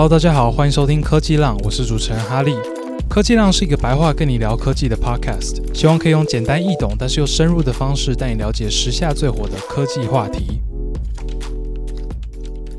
Hello，大家好，欢迎收听科技浪，我是主持人哈利。科技浪是一个白话跟你聊科技的 Podcast，希望可以用简单易懂，但是又深入的方式带你了解时下最火的科技话题。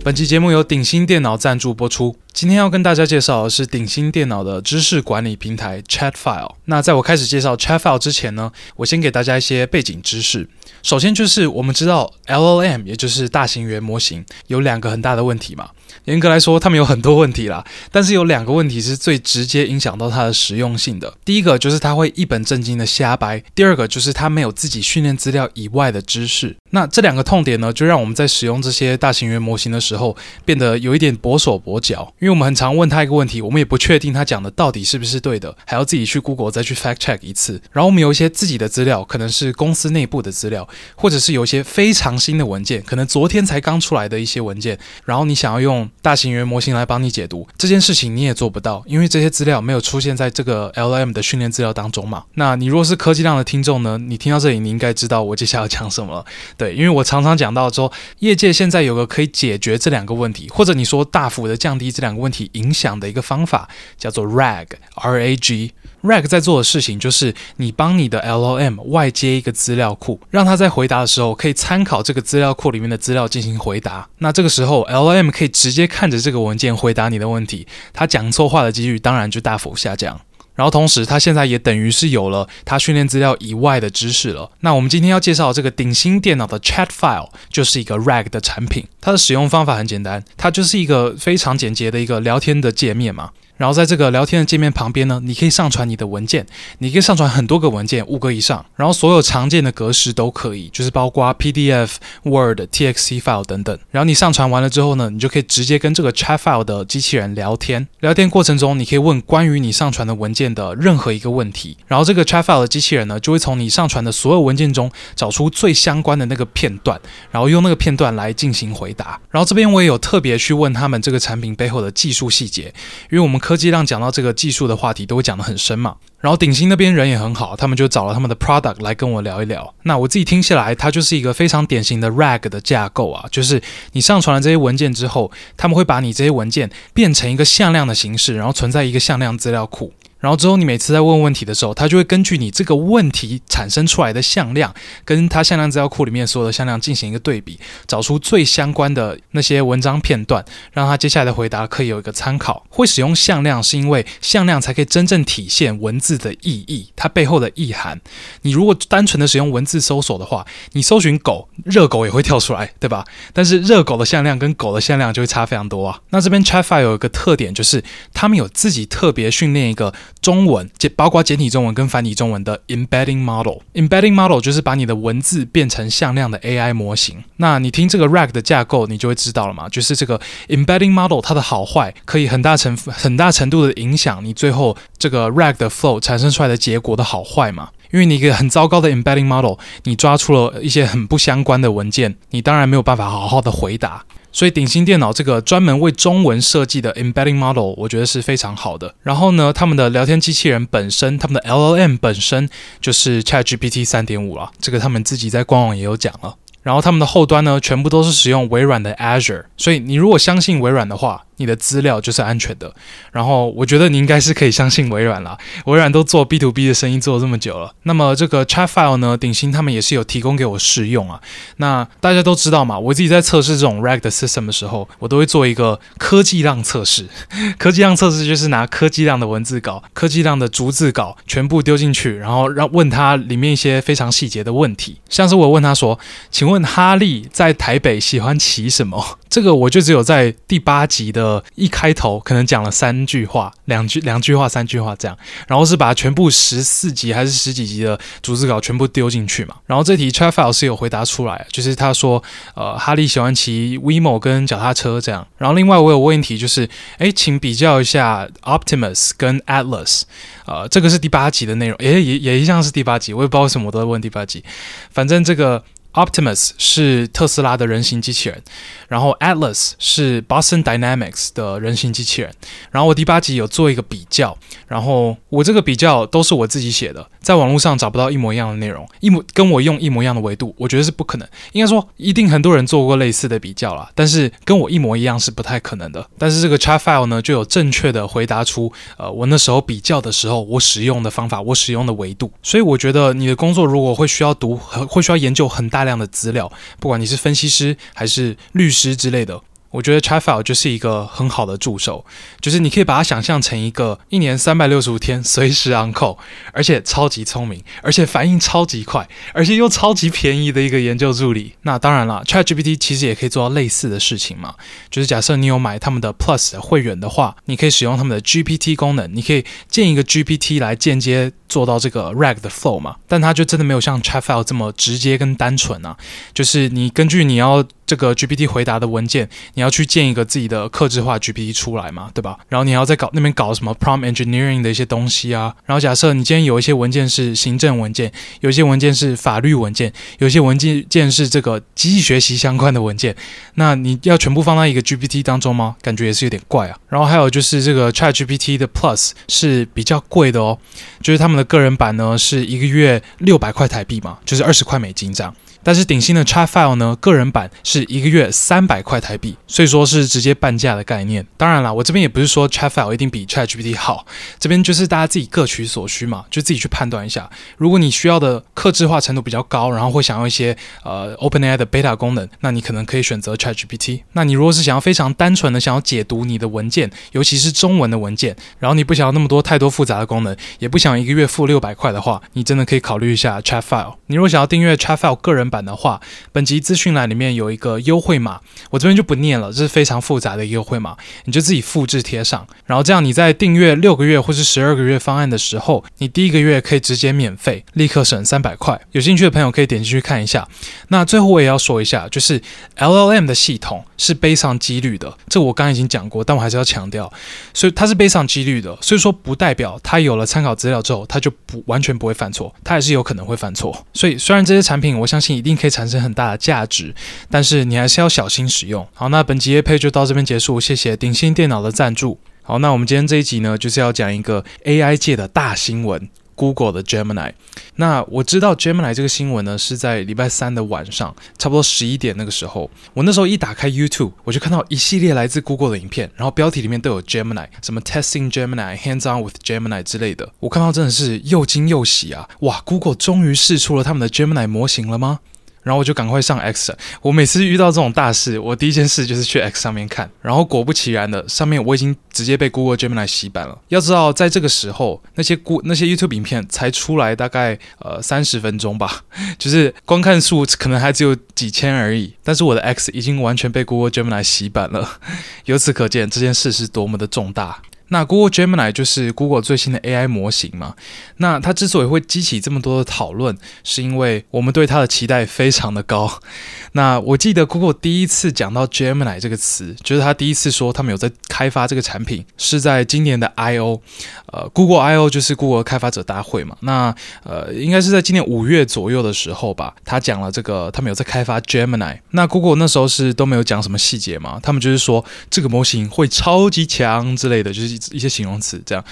本期节目由鼎新电脑赞助播出。今天要跟大家介绍的是鼎新电脑的知识管理平台 Chatfile。那在我开始介绍 Chatfile 之前呢，我先给大家一些背景知识。首先就是我们知道 LLM，也就是大型语言模型，有两个很大的问题嘛。严格来说，他们有很多问题啦，但是有两个问题是最直接影响到它的实用性的。第一个就是它会一本正经的瞎掰，第二个就是它没有自己训练资料以外的知识。那这两个痛点呢，就让我们在使用这些大型语言模型的时候，变得有一点跛手跛脚。因为我们很常问他一个问题，我们也不确定他讲的到底是不是对的，还要自己去 Google 再去 fact check 一次。然后我们有一些自己的资料，可能是公司内部的资料，或者是有一些非常新的文件，可能昨天才刚出来的一些文件，然后你想要用用大型语言模型来帮你解读这件事情，你也做不到，因为这些资料没有出现在这个 L M 的训练资料当中嘛。那你如果是科技量的听众呢，你听到这里，你应该知道我接下来要讲什么了。对，因为我常常讲到说，业界现在有个可以解决这两个问题，或者你说大幅的降低这两个问题影响的一个方法，叫做 RAG，R-A-G。RAG 在做的事情就是，你帮你的 LOM 外接一个资料库，让他在回答的时候可以参考这个资料库里面的资料进行回答。那这个时候，LOM 可以直接看着这个文件回答你的问题，他讲错话的几率当然就大幅下降。然后同时，他现在也等于是有了他训练资料以外的知识了。那我们今天要介绍这个鼎新电脑的 Chatfile 就是一个 RAG 的产品。它的使用方法很简单，它就是一个非常简洁的一个聊天的界面嘛。然后在这个聊天的界面旁边呢，你可以上传你的文件，你可以上传很多个文件，五个以上，然后所有常见的格式都可以，就是包括 PDF、Word、TXT file 等等。然后你上传完了之后呢，你就可以直接跟这个 Chatfile 的机器人聊天。聊天过程中，你可以问关于你上传的文件的任何一个问题，然后这个 Chatfile 的机器人呢，就会从你上传的所有文件中找出最相关的那个片段，然后用那个片段来进行回答。然后这边我也有特别去问他们这个产品背后的技术细节，因为我们科技浪讲到这个技术的话题都会讲得很深嘛，然后鼎新那边人也很好，他们就找了他们的 product 来跟我聊一聊。那我自己听下来，它就是一个非常典型的 RAG 的架构啊，就是你上传了这些文件之后，他们会把你这些文件变成一个向量的形式，然后存在一个向量资料库。然后之后，你每次在问问题的时候，它就会根据你这个问题产生出来的向量，跟它向量资料库里面所有的向量进行一个对比，找出最相关的那些文章片段，让它接下来的回答可以有一个参考。会使用向量，是因为向量才可以真正体现文字的意义，它背后的意涵。你如果单纯的使用文字搜索的话，你搜寻狗，热狗也会跳出来，对吧？但是热狗的向量跟狗的向量就会差非常多啊。那这边 c h a t f i 有一个特点，就是他们有自己特别训练一个。中文，简包括简体中文跟繁体中文的 embedding model。embedding model 就是把你的文字变成向量的 AI 模型。那你听这个 RAG 的架构，你就会知道了嘛。就是这个 embedding model 它的好坏，可以很大程很大程度的影响你最后这个 RAG 的 flow 产生出来的结果的好坏嘛。因为你一个很糟糕的 embedding model，你抓出了一些很不相关的文件，你当然没有办法好好的回答。所以鼎新电脑这个专门为中文设计的 embedding model，我觉得是非常好的。然后呢，他们的聊天机器人本身，他们的 LLM 本身就是 ChatGPT 三点五了，这个他们自己在官网也有讲了。然后他们的后端呢，全部都是使用微软的 Azure，所以你如果相信微软的话，你的资料就是安全的，然后我觉得你应该是可以相信微软啦。微软都做 B to B 的生意做了这么久了，那么这个 Chatfile 呢，鼎新他们也是有提供给我试用啊。那大家都知道嘛，我自己在测试这种 RAG 的 system 的时候，我都会做一个科技浪测试。科技浪测试就是拿科技浪的文字稿、科技浪的逐字稿全部丢进去，然后让问他里面一些非常细节的问题，像是我问他说：“请问哈利在台北喜欢骑什么？”这个我就只有在第八集的呃一开头可能讲了三句话，两句两句话三句话这样，然后是把全部十四集还是十几集的逐字稿全部丢进去嘛，然后这题 Chatfile 是有回答出来，就是他说，呃，哈利喜欢骑 Waymo 跟脚踏车这样，然后另外我有问题就是，诶，请比较一下 Optimus 跟 Atlas，呃，这个是第八集的内容，诶，也也一样是第八集，我也不知道为什么我都在问第八集，反正这个。Optimus 是特斯拉的人形机器人，然后 Atlas 是 Boston Dynamics 的人形机器人。然后我第八集有做一个比较，然后我这个比较都是我自己写的，在网络上找不到一模一样的内容，一模跟我用一模一样的维度，我觉得是不可能。应该说，一定很多人做过类似的比较啦，但是跟我一模一样是不太可能的。但是这个 chat file 呢，就有正确的回答出，呃，我那时候比较的时候，我使用的方法，我使用的维度。所以我觉得你的工作如果会需要读，会需要研究很大。大量的资料，不管你是分析师还是律师之类的。我觉得 ChatFile 就是一个很好的助手，就是你可以把它想象成一个一年三百六十五天随时 on call，而且超级聪明，而且反应超级快，而且又超级便宜的一个研究助理。那当然了，ChatGPT 其实也可以做到类似的事情嘛。就是假设你有买他们的 Plus 的会员的话，你可以使用他们的 GPT 功能，你可以建一个 GPT 来间接做到这个 RAG 的 flow 嘛。但它就真的没有像 ChatFile 这么直接跟单纯啊。就是你根据你要这个 GPT 回答的文件。你要去建一个自己的客制化 GPT 出来嘛，对吧？然后你要在搞那边搞什么 prompt engineering 的一些东西啊。然后假设你今天有一些文件是行政文件，有一些文件是法律文件，有一些文件件是这个机器学习相关的文件，那你要全部放在一个 GPT 当中吗？感觉也是有点怪啊。然后还有就是这个 ChatGPT 的 Plus 是比较贵的哦，就是他们的个人版呢是一个月六百块台币嘛，就是二十块美金这样。但是顶新的 ChatFile 呢，个人版是一个月三百块台币，所以说是直接半价的概念。当然啦，我这边也不是说 ChatFile 一定比 ChatGPT 好，这边就是大家自己各取所需嘛，就自己去判断一下。如果你需要的克制化程度比较高，然后会想要一些呃 OpenAI 的 beta 功能，那你可能可以选择 ChatGPT。那你如果是想要非常单纯的想要解读你的文件，尤其是中文的文件，然后你不想要那么多太多复杂的功能，也不想一个月付六百块的话，你真的可以考虑一下 ChatFile。你如果想要订阅 ChatFile 个人版的话，本集资讯栏里面有一个优惠码，我这边就不念了，这是非常复杂的优惠码，你就自己复制贴上，然后这样你在订阅六个月或是十二个月方案的时候，你第一个月可以直接免费，立刻省三百块。有兴趣的朋友可以点进去看一下。那最后我也要说一下，就是 LLM 的系统是背上几率的，这我刚刚已经讲过，但我还是要强调，所以它是背上几率的，所以说不代表它有了参考资料之后，它就不完全不会犯错，它还是有可能会犯错。所以虽然这些产品我相信一定可以产生很大的价值，但是你还是要小心使用。好，那本集配就到这边结束，谢谢鼎新电脑的赞助。好，那我们今天这一集呢，就是要讲一个 AI 界的大新闻。Google 的 Gemini，那我知道 Gemini 这个新闻呢，是在礼拜三的晚上，差不多十一点那个时候。我那时候一打开 YouTube，我就看到一系列来自 Google 的影片，然后标题里面都有 Gemini，什么 Testing Gemini、Hands On with Gemini 之类的。我看到真的是又惊又喜啊！哇，Google 终于试出了他们的 Gemini 模型了吗？然后我就赶快上 X。我每次遇到这种大事，我第一件事就是去 X 上面看。然后果不其然的，上面我已经直接被 Google Gemini 洗版了。要知道，在这个时候，那些 Go 那些 YouTube 影片才出来大概呃三十分钟吧，就是观看数可能还只有几千而已。但是我的 X 已经完全被 Google Gemini 洗版了。由此可见，这件事是多么的重大。那 Google Gemini 就是 Google 最新的 AI 模型嘛。那它之所以会激起这么多的讨论，是因为我们对它的期待非常的高。那我记得 Google 第一次讲到 Gemini 这个词，就是他第一次说他们有在开发这个产品，是在今年的 I/O，呃，Google I/O 就是 Google 开发者大会嘛。那呃，应该是在今年五月左右的时候吧，他讲了这个他们有在开发 Gemini。那 Google 那时候是都没有讲什么细节嘛，他们就是说这个模型会超级强之类的，就是一些形容词这样。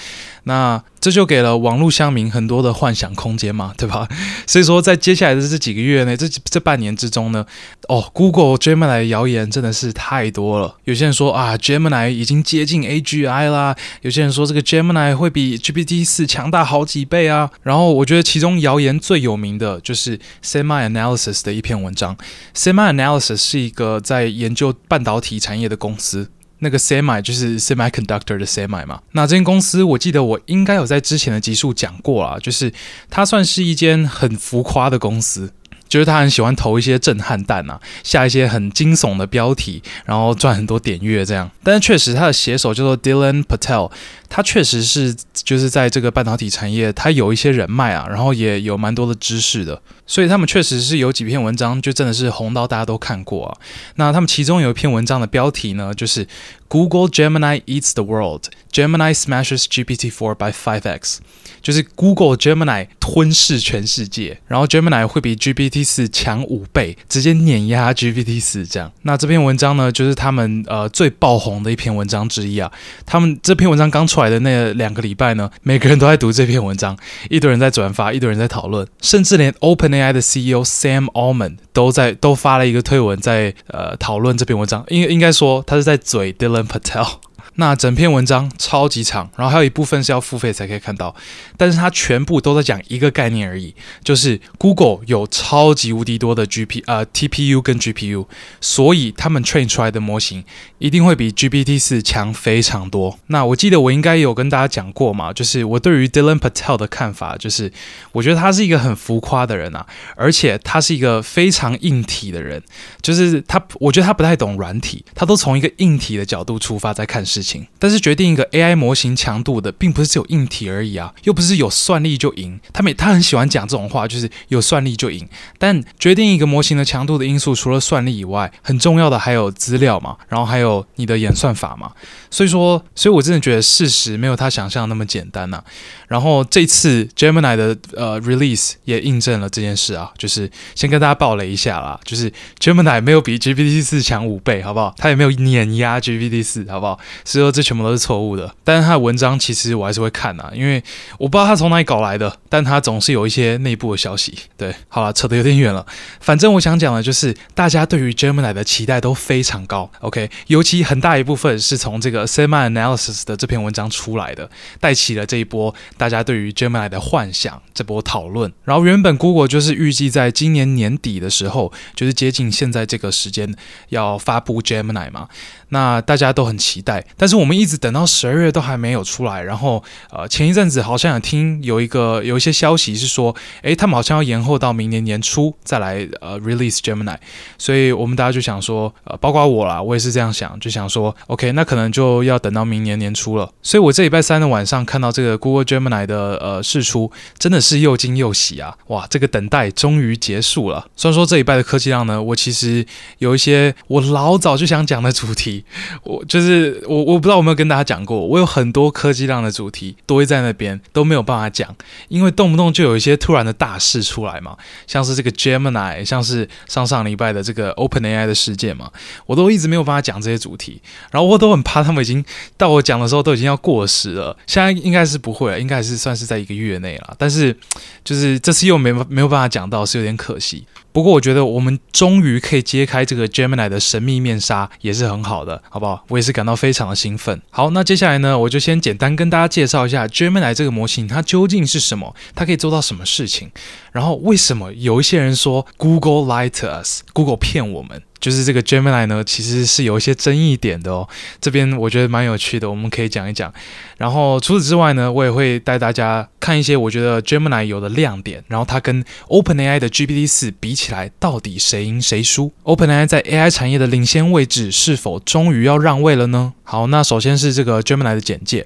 那这就给了网络乡民很多的幻想空间嘛，对吧？所以说，在接下来的这几个月内，这这半年之中呢，哦，Google Gemini 的谣言真的是太多了。有些人说啊，Gemini 已经接近 AGI 啦；有些人说这个 Gemini 会比 GPT 四强大好几倍啊。然后我觉得其中谣言最有名的就是 SemiAnalysis 的一篇文章。SemiAnalysis 是一个在研究半导体产业的公司。那个 semi 就是 semiconductor 的 semi 嘛，那这间公司我记得我应该有在之前的集数讲过啊，就是它算是一间很浮夸的公司。就是他很喜欢投一些震撼弹啊，下一些很惊悚的标题，然后赚很多点阅这样。但是确实，他的写手叫做 Dylan Patel，他确实是就是在这个半导体产业，他有一些人脉啊，然后也有蛮多的知识的。所以他们确实是有几篇文章，就真的是红到大家都看过啊。那他们其中有一篇文章的标题呢，就是 Google Gemini eats the world. Gemini smashes GPT-4 by 5x，就是 Google Gemini 吞噬全世界，然后 Gemini 会比 GPT-4 强五倍，直接碾压 GPT-4 这样。那这篇文章呢，就是他们呃最爆红的一篇文章之一啊。他们这篇文章刚出来的那两个礼拜呢，每个人都在读这篇文章，一堆人在转发，一堆人在讨论，甚至连 OpenAI 的 CEO Sam Altman 都在都发了一个推文在呃讨论这篇文章，应应该说他是在嘴的 Patel。那整篇文章超级长，然后还有一部分是要付费才可以看到，但是它全部都在讲一个概念而已，就是 Google 有超级无敌多的 GP 呃 TPU 跟 GPU，所以他们 train 出来的模型一定会比 GPT 四强非常多。那我记得我应该有跟大家讲过嘛，就是我对于 Dylan Patel 的看法，就是我觉得他是一个很浮夸的人啊，而且他是一个非常硬体的人，就是他我觉得他不太懂软体，他都从一个硬体的角度出发在看事情。但是决定一个 AI 模型强度的，并不是只有硬体而已啊，又不是有算力就赢。他每他很喜欢讲这种话，就是有算力就赢。但决定一个模型的强度的因素，除了算力以外，很重要的还有资料嘛，然后还有你的演算法嘛。所以说，所以我真的觉得事实没有他想象那么简单呐、啊。然后这次 Gemini 的呃 release 也印证了这件事啊，就是先跟大家爆雷一下啦，就是 Gemini 没有比 GPT 四强五倍，好不好？它也没有碾压 GPT 四，好不好？所以说这全部都是错误的。但是他的文章其实我还是会看啊，因为我不知道他从哪里搞来的，但他总是有一些内部的消息。对，好了，扯得有点远了。反正我想讲的就是，大家对于 Gemini 的期待都非常高。OK，尤其很大一部分是从这个 SemiAnalysis 的这篇文章出来的，带起了这一波。大家对于 Gemini 的幻想，这波讨论，然后原本 Google 就是预计在今年年底的时候，就是接近现在这个时间要发布 Gemini 嘛，那大家都很期待，但是我们一直等到十二月都还没有出来，然后呃前一阵子好像有听有一个有一些消息是说，诶，他们好像要延后到明年年初再来呃 release Gemini，所以我们大家就想说，呃包括我啦，我也是这样想，就想说，OK，那可能就要等到明年年初了，所以我这礼拜三的晚上看到这个 Google Gemini。的呃试出真的是又惊又喜啊！哇，这个等待终于结束了。虽然说这礼拜的科技量呢，我其实有一些我老早就想讲的主题，我就是我我不知道有没有跟大家讲过，我有很多科技量的主题堆在那边都没有办法讲，因为动不动就有一些突然的大事出来嘛，像是这个 Gemini，像是上上礼拜的这个 OpenAI 的事件嘛，我都一直没有办法讲这些主题，然后我都很怕他们已经到我讲的时候都已经要过时了，现在应该是不会了，应该。是算是在一个月内了，但是就是这次又没没有办法讲到，是有点可惜。不过我觉得我们终于可以揭开这个 Gemini 的神秘面纱，也是很好的，好不好？我也是感到非常的兴奋。好，那接下来呢，我就先简单跟大家介绍一下 Gemini 这个模型，它究竟是什么？它可以做到什么事情？然后为什么有一些人说 Google lied to us，Google 骗我们？就是这个 Gemini 呢，其实是有一些争议点的哦。这边我觉得蛮有趣的，我们可以讲一讲。然后除此之外呢，我也会带大家看一些我觉得 Gemini 有的亮点。然后它跟 OpenAI 的 GPT 四比起来，到底谁赢谁输？OpenAI 在 AI 产业的领先位置是否终于要让位了呢？好，那首先是这个 Gemini 的简介。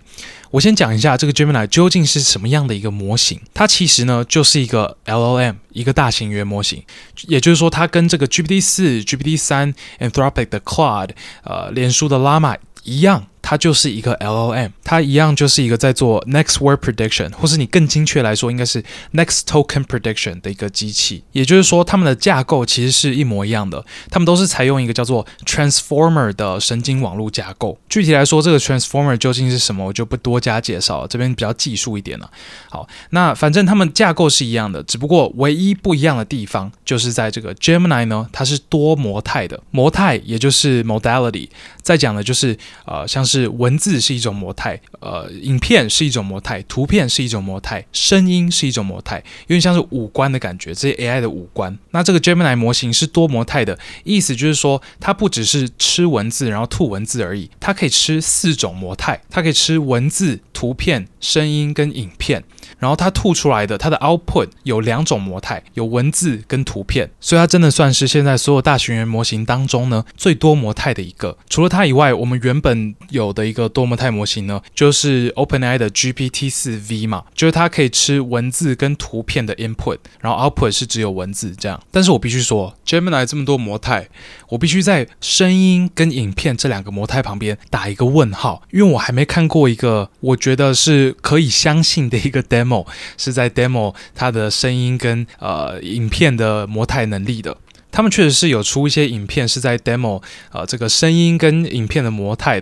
我先讲一下这个 Gemini 究竟是什么样的一个模型。它其实呢就是一个 LLM，一个大型语言模型。也就是说，它跟这个 GPT 四、GPT 三、Anthropic 的 Claude、呃，脸书的 Llama 一样。它就是一个 LLM，它一样就是一个在做 next word prediction，或是你更精确来说，应该是 next token prediction 的一个机器。也就是说，它们的架构其实是一模一样的，它们都是采用一个叫做 transformer 的神经网络架构。具体来说，这个 transformer 究竟是什么，我就不多加介绍了，这边比较技术一点了。好，那反正它们架构是一样的，只不过唯一不一样的地方就是在这个 Gemini 呢，它是多模态的，模态也就是 modality，再讲的就是呃，像是。是文字是一种模态，呃，影片是一种模态，图片是一种模态，声音是一种模态，有点像是五官的感觉，这些 AI 的五官。那这个 Gemini 模型是多模态的，意思就是说，它不只是吃文字然后吐文字而已，它可以吃四种模态，它可以吃文字、图片、声音跟影片。然后它吐出来的它的 output 有两种模态，有文字跟图片，所以它真的算是现在所有大型语言模型当中呢最多模态的一个。除了它以外，我们原本有有的一个多模态模型呢，就是 OpenAI 的 GPT-4V 嘛，就是它可以吃文字跟图片的 input，然后 output 是只有文字这样。但是我必须说，Gemini 这么多模态，我必须在声音跟影片这两个模态旁边打一个问号，因为我还没看过一个我觉得是可以相信的一个 demo，是在 demo 它的声音跟呃影片的模态能力的。他们确实是有出一些影片是在 demo，呃，这个声音跟影片的模态，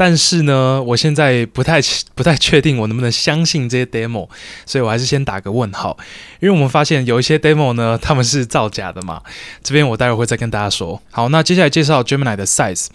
但是呢，我现在不太不太确定我能不能相信这些 demo，所以我还是先打个问号，因为我们发现有一些 demo 呢，他们是造假的嘛，这边我待会会再跟大家说。好，那接下来介绍 Gemini 的 size，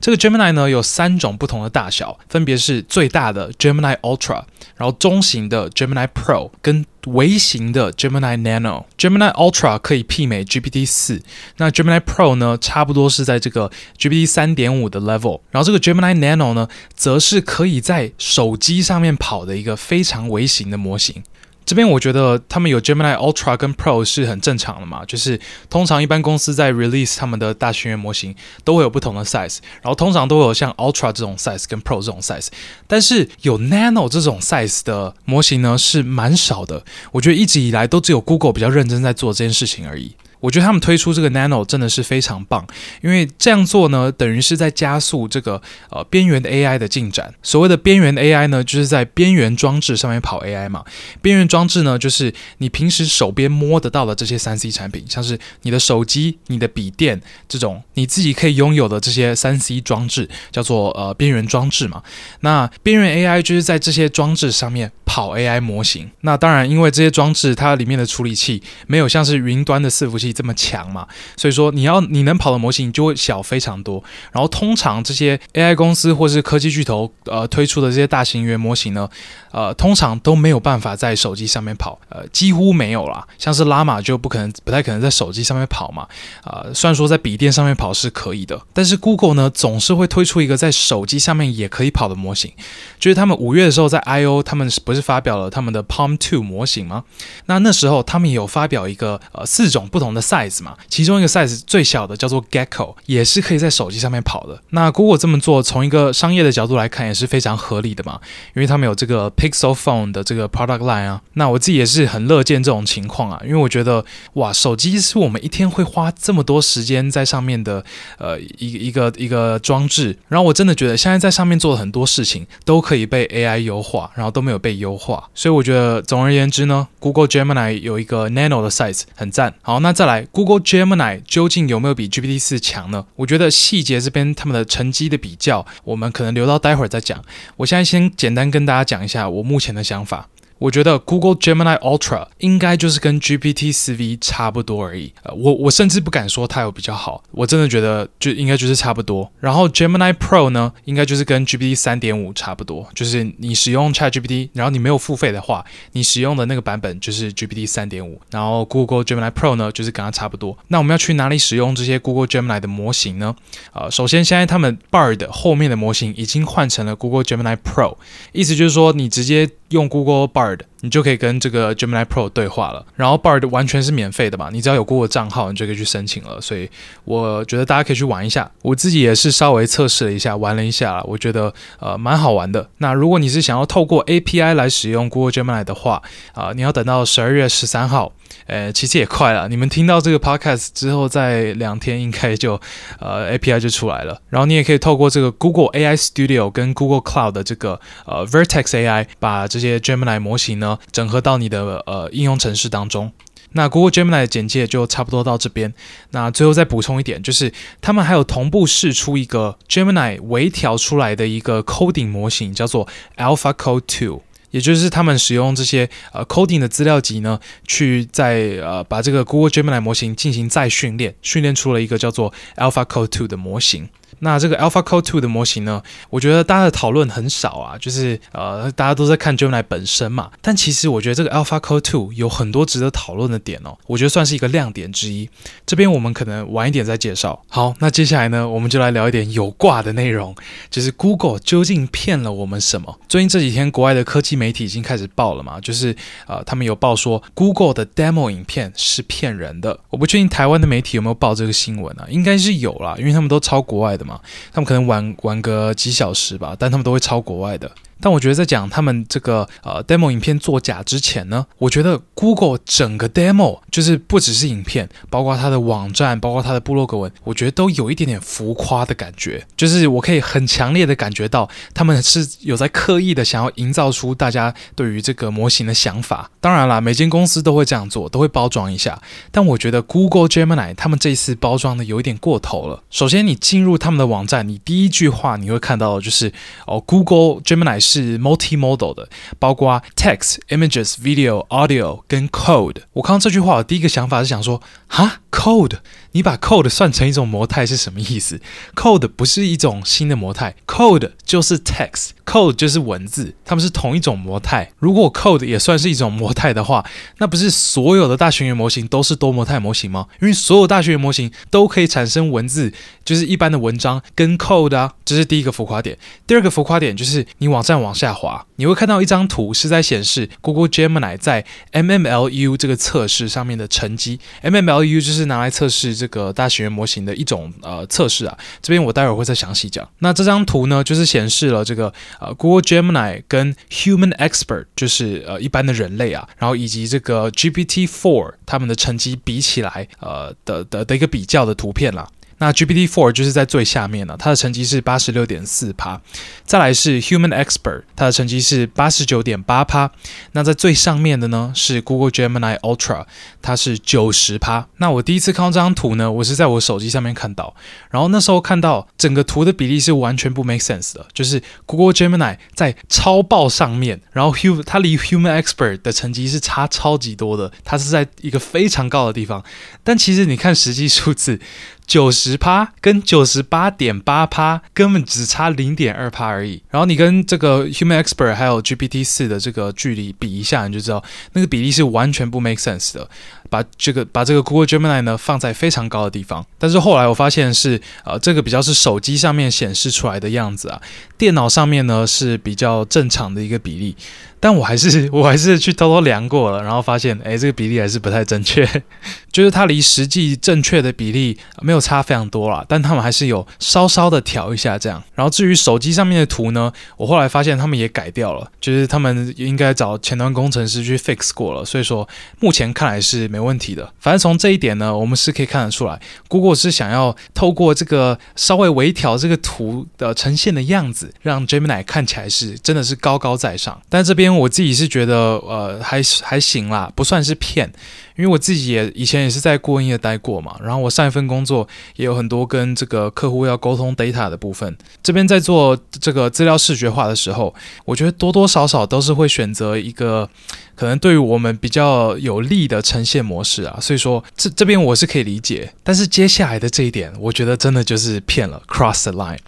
这个 Gemini 呢有三种不同的大小，分别是最大的 Gemini Ultra，然后中型的 Gemini Pro 跟微型的 Gemini Nano。Gemini Ultra 可以媲美 GPT 四，那 Gemini Pro 呢，差不多是在这个 GPT 三点五的 level，然后这个 Gemini Nano 呢，则是可以在手机上面跑的一个非常微型的模型。这边我觉得他们有 Gemini Ultra 跟 Pro 是很正常的嘛，就是通常一般公司在 release 他们的大型语言模型都会有不同的 size，然后通常都会有像 Ultra 这种 size 跟 Pro 这种 size，但是有 Nano 这种 size 的模型呢是蛮少的，我觉得一直以来都只有 Google 比较认真在做这件事情而已。我觉得他们推出这个 Nano 真的是非常棒，因为这样做呢，等于是在加速这个呃边缘的 AI 的进展。所谓的边缘 AI 呢，就是在边缘装置上面跑 AI 嘛。边缘装置呢，就是你平时手边摸得到的这些 3C 产品，像是你的手机、你的笔电这种你自己可以拥有的这些 3C 装置，叫做呃边缘装置嘛。那边缘 AI 就是在这些装置上面跑 AI 模型。那当然，因为这些装置它里面的处理器没有像是云端的伺服器。这么强嘛，所以说你要你能跑的模型就会小非常多。然后通常这些 AI 公司或是科技巨头呃推出的这些大型语言模型呢，呃通常都没有办法在手机上面跑，呃几乎没有啦。像是拉玛就不可能，不太可能在手机上面跑嘛。啊、呃，虽然说在笔电上面跑是可以的，但是 Google 呢总是会推出一个在手机上面也可以跑的模型。就是他们五月的时候在 I/O 他们不是发表了他们的 Palm Two 模型吗？那那时候他们也有发表一个呃四种不同的。Size 嘛，其中一个 size 最小的叫做 Gecko，也是可以在手机上面跑的。那 Google 这么做，从一个商业的角度来看，也是非常合理的嘛，因为他们有这个 Pixel Phone 的这个 product line 啊。那我自己也是很乐见这种情况啊，因为我觉得哇，手机是我们一天会花这么多时间在上面的呃一一个一个装置，然后我真的觉得现在在上面做的很多事情都可以被 AI 优化，然后都没有被优化，所以我觉得总而言之呢，Google Gemini 有一个 Nano 的 size 很赞。好，那在再来。Google Gemini 究竟有没有比 GPT 四强呢？我觉得细节这边他们的成绩的比较，我们可能留到待会儿再讲。我现在先简单跟大家讲一下我目前的想法。我觉得 Google Gemini Ultra 应该就是跟 GPT-4V 差不多而已。呃，我我甚至不敢说它有比较好，我真的觉得就应该就是差不多。然后 Gemini Pro 呢，应该就是跟 GPT 3.5差不多，就是你使用 ChatGPT，然后你没有付费的话，你使用的那个版本就是 GPT 3.5。然后 Google Gemini Pro 呢，就是跟它差不多。那我们要去哪里使用这些 Google Gemini 的模型呢？呃，首先现在他们 Bard 后面的模型已经换成了 Google Gemini Pro，意思就是说你直接用 Google Bard，hard. 你就可以跟这个 Gemini Pro 对话了。然后 Bard 完全是免费的嘛，你只要有 Google 账号，你就可以去申请了。所以我觉得大家可以去玩一下。我自己也是稍微测试了一下，玩了一下，我觉得呃蛮好玩的。那如果你是想要透过 API 来使用 Google Gemini 的话，啊、你要等到十二月十三号。呃，其实也快了。你们听到这个 podcast 之后，在两天应该就呃 API 就出来了。然后你也可以透过这个 Google AI Studio 跟 Google Cloud 的这个呃 Vertex AI，把这些 Gemini 模型呢整合到你的呃应用程式当中。那 Google Gemini 的简介就差不多到这边。那最后再补充一点，就是他们还有同步释出一个 Gemini 微调出来的一个 coding 模型，叫做 AlphaCode 2。也就是他们使用这些呃 coding 的资料集呢，去在呃把这个 Google Gemini 模型进行再训练，训练出了一个叫做 AlphaCode 2的模型。那这个 AlphaCode 2的模型呢，我觉得大家的讨论很少啊，就是呃，大家都在看 Gemini 本身嘛。但其实我觉得这个 AlphaCode 2有很多值得讨论的点哦，我觉得算是一个亮点之一。这边我们可能晚一点再介绍。好，那接下来呢，我们就来聊一点有挂的内容，就是 Google 究竟骗了我们什么？最近这几天，国外的科技媒体已经开始报了嘛，就是呃，他们有报说 Google 的 demo 影片是骗人的。我不确定台湾的媒体有没有报这个新闻啊，应该是有啦，因为他们都抄国外的。嘛，他们可能玩玩个几小时吧，但他们都会抄国外的。但我觉得在讲他们这个呃 demo 影片作假之前呢，我觉得 Google 整个 demo 就是不只是影片，包括它的网站，包括它的部落格文，我觉得都有一点点浮夸的感觉。就是我可以很强烈的感觉到他们是有在刻意的想要营造出大家对于这个模型的想法。当然啦，每间公司都会这样做，都会包装一下。但我觉得 Google Gemini 他们这一次包装的有一点过头了。首先，你进入他们的网站，你第一句话你会看到的就是哦，Google Gemini 是是 multimodal 的，包括 text、images、video、audio 跟 code。我看到这句话，我第一个想法是想说，哈，code，你把 code 算成一种模态是什么意思？code 不是一种新的模态，code 就是 text，code 就是文字，它们是同一种模态。如果 code 也算是一种模态的话，那不是所有的大型语模型都是多模态模型吗？因为所有大型语模型都可以产生文字，就是一般的文章跟 code 啊，这是第一个浮夸点。第二个浮夸点就是你网站。往下滑，你会看到一张图，是在显示 Google Gemini 在 MMLU 这个测试上面的成绩。MMLU 就是拿来测试这个大型模型的一种呃测试啊。这边我待会儿会再详细讲。那这张图呢，就是显示了这个呃 Google Gemini 跟 Human Expert，就是呃一般的人类啊，然后以及这个 GPT Four 他们的成绩比起来，呃的的的一个比较的图片啦。那 GPT-4 就是在最下面了，它的成绩是八十六点四趴，再来是 Human Expert，它的成绩是八十九点八趴。那在最上面的呢是 Google Gemini Ultra，它是九十趴。那我第一次看到这张图呢，我是在我手机上面看到，然后那时候看到整个图的比例是完全不 make sense 的，就是 Google Gemini 在超爆上面，然后 Hum 它离 Human Expert 的成绩是差超级多的，它是在一个非常高的地方，但其实你看实际数字。九十趴跟九十八点八趴根本只差零点二趴而已。然后你跟这个 Human Expert 还有 GPT 四的这个距离比一下，你就知道那个比例是完全不 make sense 的。把这个把这个 Google Gemini 呢放在非常高的地方，但是后来我发现是呃这个比较是手机上面显示出来的样子啊，电脑上面呢是比较正常的一个比例。但我还是 我还是去偷偷量过了，然后发现，哎，这个比例还是不太正确，就是它离实际正确的比例没有差非常多啦，但他们还是有稍稍的调一下这样。然后至于手机上面的图呢，我后来发现他们也改掉了，就是他们应该找前端工程师去 fix 过了，所以说目前看来是没问题的。反正从这一点呢，我们是可以看得出来，Google 是想要透过这个稍微微调这个图的呈现的样子，让 Gemini 看起来是真的是高高在上，但这边。我自己是觉得，呃，还还行啦，不算是骗。因为我自己也以前也是在顾问业待过嘛，然后我上一份工作也有很多跟这个客户要沟通 data 的部分。这边在做这个资料视觉化的时候，我觉得多多少少都是会选择一个可能对于我们比较有利的呈现模式啊。所以说这这边我是可以理解，但是接下来的这一点，我觉得真的就是骗了，cross the line。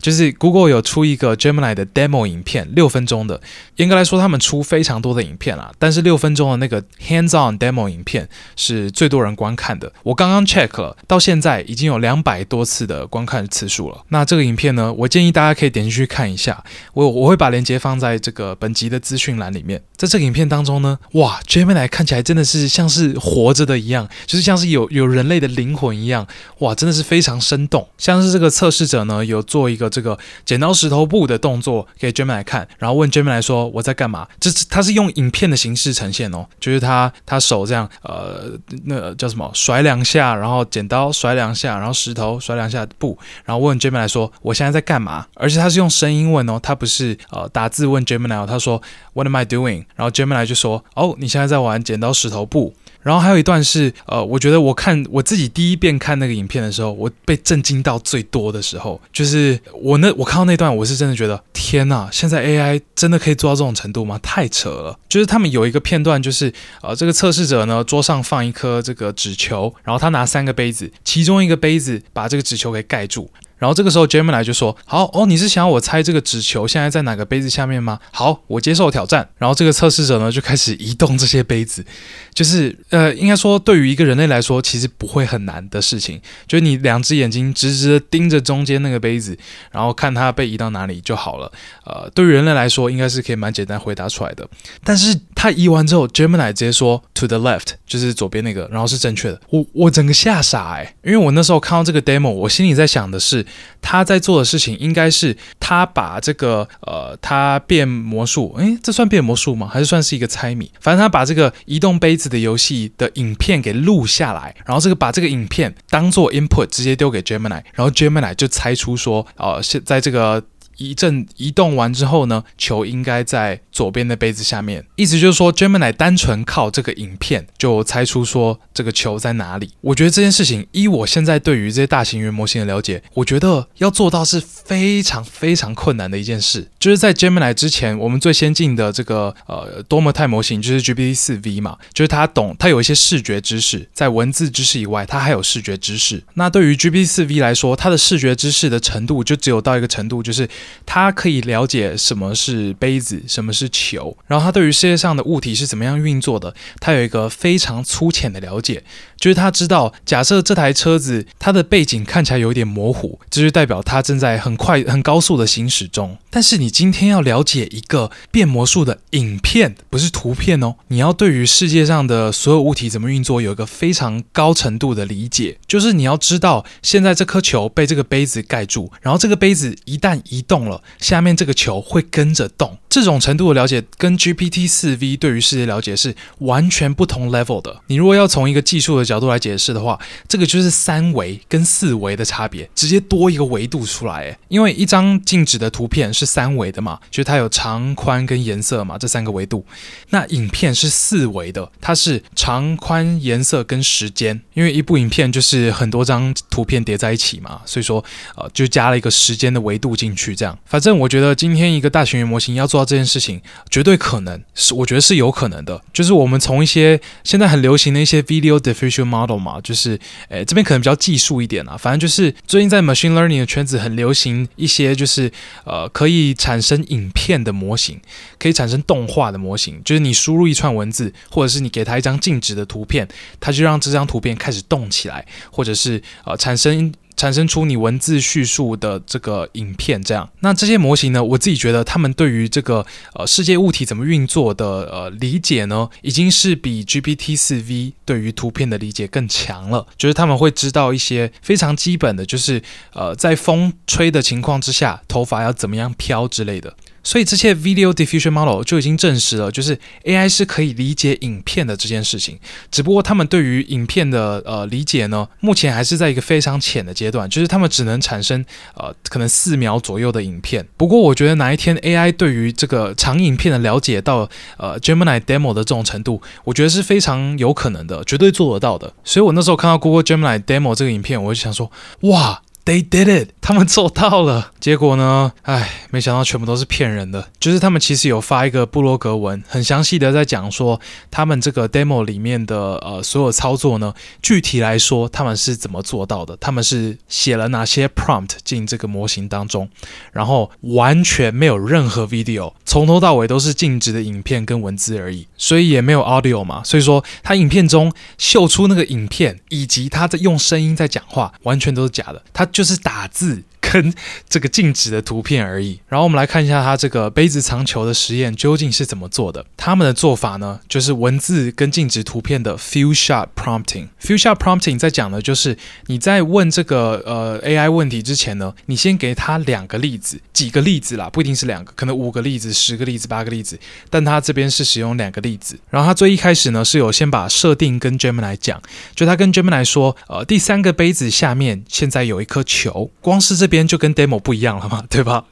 就是 Google 有出一个 Gemini 的 demo 影片，六分钟的。严格来说，他们出非常多的影片啊，但是六分钟的那个 hands-on demo 影片。片是最多人观看的，我刚刚 check 了，到现在已经有两百多次的观看次数了。那这个影片呢，我建议大家可以点进去看一下，我我会把链接放在这个本集的资讯栏里面。在这个影片当中呢，哇，Gemini 看起来真的是像是活着的一样，就是像是有有人类的灵魂一样，哇，真的是非常生动。像是这个测试者呢，有做一个这个剪刀石头布的动作给 Gemini 看，然后问 Gemini 说我在干嘛？这是他是用影片的形式呈现哦，就是他他手这样。呃，那叫什么？甩两下，然后剪刀甩两下，然后石头甩两下布，然后问 Gemini 说：“我现在在干嘛？”而且他是用声音问哦，他不是呃打字问 Gemini，他说：“What am I doing？” 然后 Gemini 就说：“哦，你现在在玩剪刀石头布。”然后还有一段是，呃，我觉得我看我自己第一遍看那个影片的时候，我被震惊到最多的时候，就是我那我看到那段，我是真的觉得天呐，现在 AI 真的可以做到这种程度吗？太扯了！就是他们有一个片段，就是呃，这个测试者呢，桌上放一颗这个纸球，然后他拿三个杯子，其中一个杯子把这个纸球给盖住。然后这个时候，Gemini 就说：“好哦，你是想要我猜这个纸球现在在哪个杯子下面吗？好，我接受挑战。”然后这个测试者呢就开始移动这些杯子，就是呃，应该说对于一个人类来说，其实不会很难的事情，就是你两只眼睛直直的盯着中间那个杯子，然后看它被移到哪里就好了。呃，对于人类来说，应该是可以蛮简单回答出来的。但是他移完之后，Gemini 直接说 “to the left”，就是左边那个，然后是正确的。我我整个吓傻诶，因为我那时候看到这个 demo，我心里在想的是。他在做的事情应该是他把这个呃，他变魔术，诶，这算变魔术吗？还是算是一个猜谜？反正他把这个移动杯子的游戏的影片给录下来，然后这个把这个影片当做 input 直接丢给 Gemini，然后 Gemini 就猜出说，呃，现在这个。一阵移动完之后呢，球应该在左边的杯子下面。意思就是说，Gemini 单纯靠这个影片就猜出说这个球在哪里。我觉得这件事情，依我现在对于这些大型语言模型的了解，我觉得要做到是非常非常困难的一件事。就是在 Gemini 之前，我们最先进的这个呃多模态模型就是 GPT-4V 嘛，就是它懂，它有一些视觉知识，在文字知识以外，它还有视觉知识。那对于 GPT-4V 来说，它的视觉知识的程度就只有到一个程度，就是他可以了解什么是杯子，什么是球，然后他对于世界上的物体是怎么样运作的，他有一个非常粗浅的了解，就是他知道，假设这台车子它的背景看起来有点模糊，这就代表它正在很快、很高速的行驶中。但是你今天要了解一个变魔术的影片，不是图片哦，你要对于世界上的所有物体怎么运作有一个非常高程度的理解，就是你要知道，现在这颗球被这个杯子盖住，然后这个杯子一旦移动。动了，下面这个球会跟着动。这种程度的了解跟 GPT-4V 对于世界了解是完全不同 level 的。你如果要从一个技术的角度来解释的话，这个就是三维跟四维的差别，直接多一个维度出来。因为一张静止的图片是三维的嘛，就是它有长宽跟颜色嘛，这三个维度。那影片是四维的，它是长宽、颜色跟时间。因为一部影片就是很多张图片叠在一起嘛，所以说呃就加了一个时间的维度进去，这样。反正我觉得今天一个大型语言模型要做到这件事情，绝对可能是，我觉得是有可能的。就是我们从一些现在很流行的一些 video diffusion model 嘛，就是，诶，这边可能比较技术一点啊。反正就是最近在 machine learning 的圈子很流行一些，就是呃，可以产生影片的模型，可以产生动画的模型。就是你输入一串文字，或者是你给它一张静止的图片，它就让这张图片开始动起来，或者是呃产生。产生出你文字叙述的这个影片，这样，那这些模型呢，我自己觉得他们对于这个呃世界物体怎么运作的呃理解呢，已经是比 GPT 四 V 对于图片的理解更强了。就是他们会知道一些非常基本的，就是呃在风吹的情况之下，头发要怎么样飘之类的。所以这些 Video Diffusion Model 就已经证实了，就是 AI 是可以理解影片的这件事情。只不过他们对于影片的呃理解呢，目前还是在一个非常浅的阶段，就是他们只能产生呃可能四秒左右的影片。不过我觉得哪一天 AI 对于这个长影片的了解到呃 Gemini Demo 的这种程度，我觉得是非常有可能的，绝对做得到的。所以我那时候看到 Google Gemini Demo 这个影片，我就想说，哇！They did it，他们做到了。结果呢？唉，没想到全部都是骗人的。就是他们其实有发一个部落格文，很详细的在讲说他们这个 demo 里面的呃所有操作呢，具体来说他们是怎么做到的？他们是写了哪些 prompt 进这个模型当中，然后完全没有任何 video，从头到尾都是静止的影片跟文字而已，所以也没有 audio 嘛。所以说他影片中秀出那个影片以及他在用声音在讲话，完全都是假的。他。就是打字。跟这个静止的图片而已。然后我们来看一下它这个杯子藏球的实验究竟是怎么做的。他们的做法呢，就是文字跟静止图片的 few shot prompting。few shot prompting 在讲的就是你在问这个呃 AI 问题之前呢，你先给他两个例子，几个例子啦，不一定是两个，可能五个例子、十个例子、八个例子。但他这边是使用两个例子。然后他最一开始呢是有先把设定跟 Gemini 讲，就他跟 Gemini 说，呃，第三个杯子下面现在有一颗球，光是这边。就跟 demo 不一样了嘛，对吧？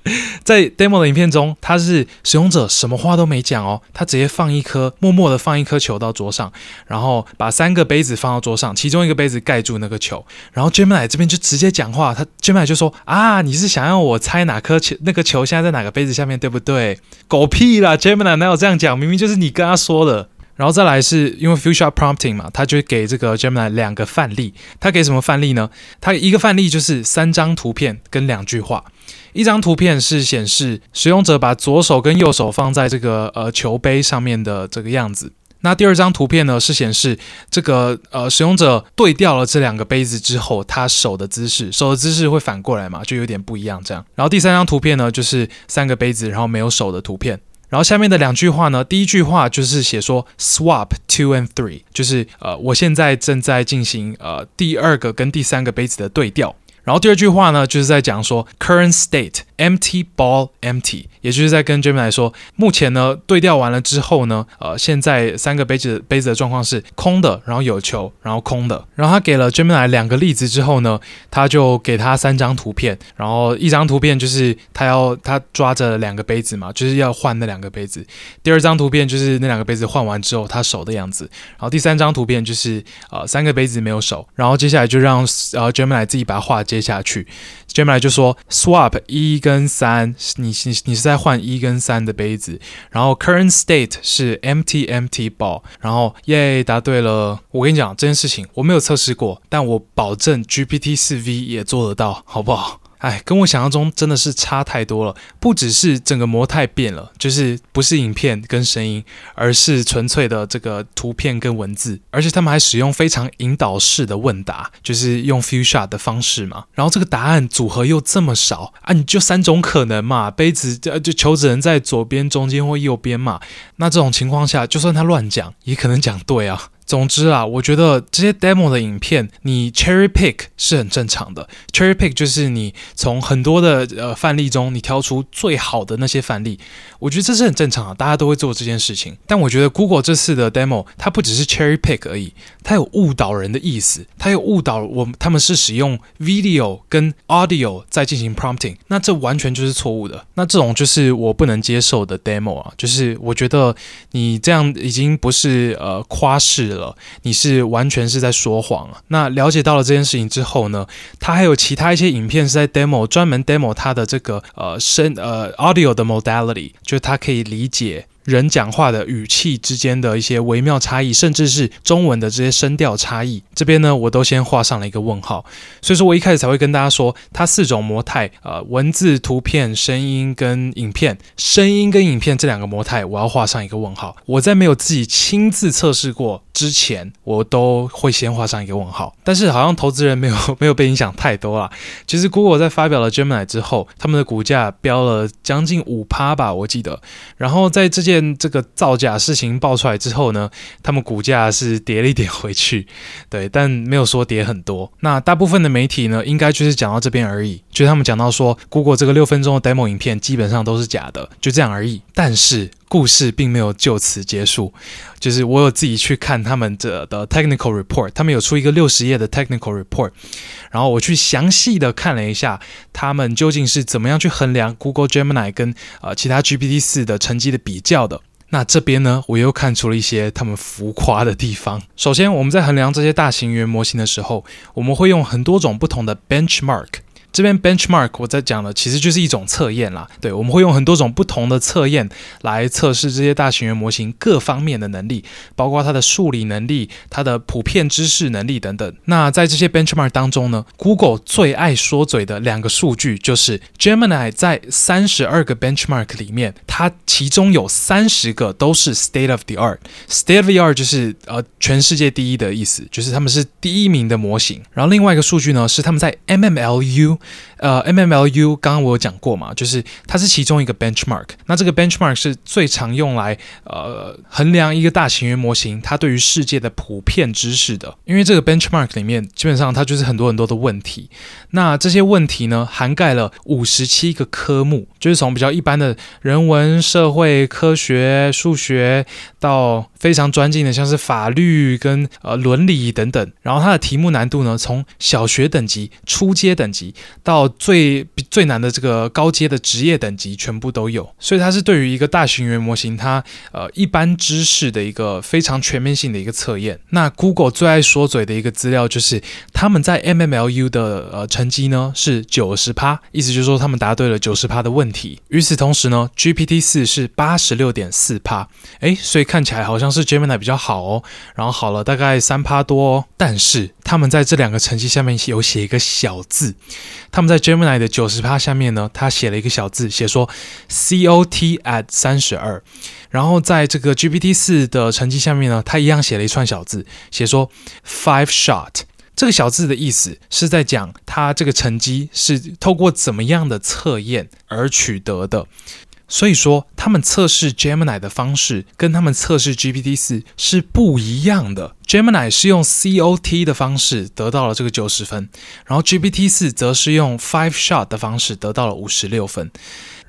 在 demo 的影片中，他是使用者什么话都没讲哦，他直接放一颗，默默的放一颗球到桌上，然后把三个杯子放到桌上，其中一个杯子盖住那个球，然后 Gemini 这边就直接讲话，他 Gemini 就说啊，你是想要我猜哪颗球？那个球现在在哪个杯子下面，对不对？狗屁啦，Gemini 哪有这样讲？明明就是你跟他说的。然后再来是因为 few shot prompting 嘛，他就给这个 Gemini 两个范例。他给什么范例呢？他一个范例就是三张图片跟两句话。一张图片是显示使用者把左手跟右手放在这个呃球杯上面的这个样子。那第二张图片呢是显示这个呃使用者对调了这两个杯子之后，他手的姿势，手的姿势会反过来嘛，就有点不一样这样。然后第三张图片呢就是三个杯子，然后没有手的图片。然后下面的两句话呢，第一句话就是写说 swap two and three，就是呃我现在正在进行呃第二个跟第三个杯子的对调。然后第二句话呢，就是在讲说 current state empty ball empty，也就是在跟 Gemini 说，目前呢对调完了之后呢，呃，现在三个杯子杯子的状况是空的，然后有球，然后空的。然后他给了 Gemini 两个例子之后呢，他就给他三张图片，然后一张图片就是他要他抓着两个杯子嘛，就是要换那两个杯子。第二张图片就是那两个杯子换完之后他手的样子。然后第三张图片就是呃三个杯子没有手。然后接下来就让呃 Gemini 自己把话接下去。Gemini 就说 swap 一跟三，你你你是在换一跟三的杯子，然后 current state 是 empty empty ball，然后耶答对了。我跟你讲这件事情我没有测试过，但我保证 GPT 四 V 也做得到，好不好？哎，跟我想象中真的是差太多了。不只是整个模态变了，就是不是影片跟声音，而是纯粹的这个图片跟文字。而且他们还使用非常引导式的问答，就是用 few shot 的方式嘛。然后这个答案组合又这么少啊，你就三种可能嘛，杯子就就球只能在左边、中间或右边嘛。那这种情况下，就算他乱讲，也可能讲对啊。总之啊，我觉得这些 demo 的影片，你 cherry pick 是很正常的。cherry pick 就是你从很多的呃范例中，你挑出最好的那些范例。我觉得这是很正常的，大家都会做这件事情。但我觉得 Google 这次的 demo，它不只是 cherry pick 而已，它有误导人的意思，它有误导我们，他们是使用 video 跟 audio 在进行 prompting，那这完全就是错误的。那这种就是我不能接受的 demo 啊，就是我觉得你这样已经不是呃夸饰了。你是完全是在说谎啊。那了解到了这件事情之后呢，他还有其他一些影片是在 demo，专门 demo 他的这个呃声呃 audio 的 modality，就他可以理解。人讲话的语气之间的一些微妙差异，甚至是中文的这些声调差异，这边呢，我都先画上了一个问号。所以说我一开始才会跟大家说，它四种模态，呃，文字、图片、声音跟影片，声音跟影片这两个模态，我要画上一个问号。我在没有自己亲自测试过之前，我都会先画上一个问号。但是好像投资人没有没有被影响太多啦。其实 Google 在发表了 Gemini 之后，他们的股价飙了将近五趴吧，我记得。然后在这件这个造假事情爆出来之后呢，他们股价是跌了一点回去，对，但没有说跌很多。那大部分的媒体呢，应该就是讲到这边而已，就他们讲到说，Google 这个六分钟的 demo 影片基本上都是假的，就这样而已。但是故事并没有就此结束，就是我有自己去看他们的的 technical report，他们有出一个六十页的 technical report，然后我去详细的看了一下，他们究竟是怎么样去衡量 Google Gemini 跟呃其他 GPT 四的成绩的比较的。那这边呢，我又看出了一些他们浮夸的地方。首先，我们在衡量这些大型语言模型的时候，我们会用很多种不同的 benchmark。这边 benchmark 我在讲的其实就是一种测验啦，对，我们会用很多种不同的测验来测试这些大型语言模型各方面的能力，包括它的数理能力、它的普遍知识能力等等。那在这些 benchmark 当中呢，Google 最爱说嘴的两个数据就是 Gemini 在三十二个 benchmark 里面，它其中有三十个都是 state of the art。state of the art 就是呃全世界第一的意思，就是他们是第一名的模型。然后另外一个数据呢是他们在 MMLU。呃，MMLU 刚刚我有讲过嘛，就是它是其中一个 benchmark。那这个 benchmark 是最常用来呃衡量一个大型语言模型它对于世界的普遍知识的。因为这个 benchmark 里面基本上它就是很多很多的问题。那这些问题呢，涵盖了五十七个科目，就是从比较一般的人文、社会科学、数学到非常专精的，像是法律跟呃伦理等等。然后它的题目难度呢，从小学等级、初阶等级。到最最难的这个高阶的职业等级全部都有，所以它是对于一个大型语言模型，它呃一般知识的一个非常全面性的一个测验。那 Google 最爱说嘴的一个资料就是他们在 MMLU 的呃成绩呢是九十趴，意思就是说他们答对了九十趴的问题。与此同时呢，GPT 四是八十六点四趴，诶，所以看起来好像是 Gemini 比较好哦，然后好了大概三趴多哦，但是他们在这两个成绩下面有写一个小字。他们在 Gemini 的九十趴下面呢，他写了一个小字，写说 COT at 三十二。然后在这个 GPT 四的成绩下面呢，他一样写了一串小字，写说 five shot。这个小字的意思是在讲他这个成绩是透过怎么样的测验而取得的。所以说，他们测试 Gemini 的方式跟他们测试 GPT 四是不一样的。Gemini 是用 COT 的方式得到了这个九十分，然后 GPT 四则是用 Five Shot 的方式得到了五十六分。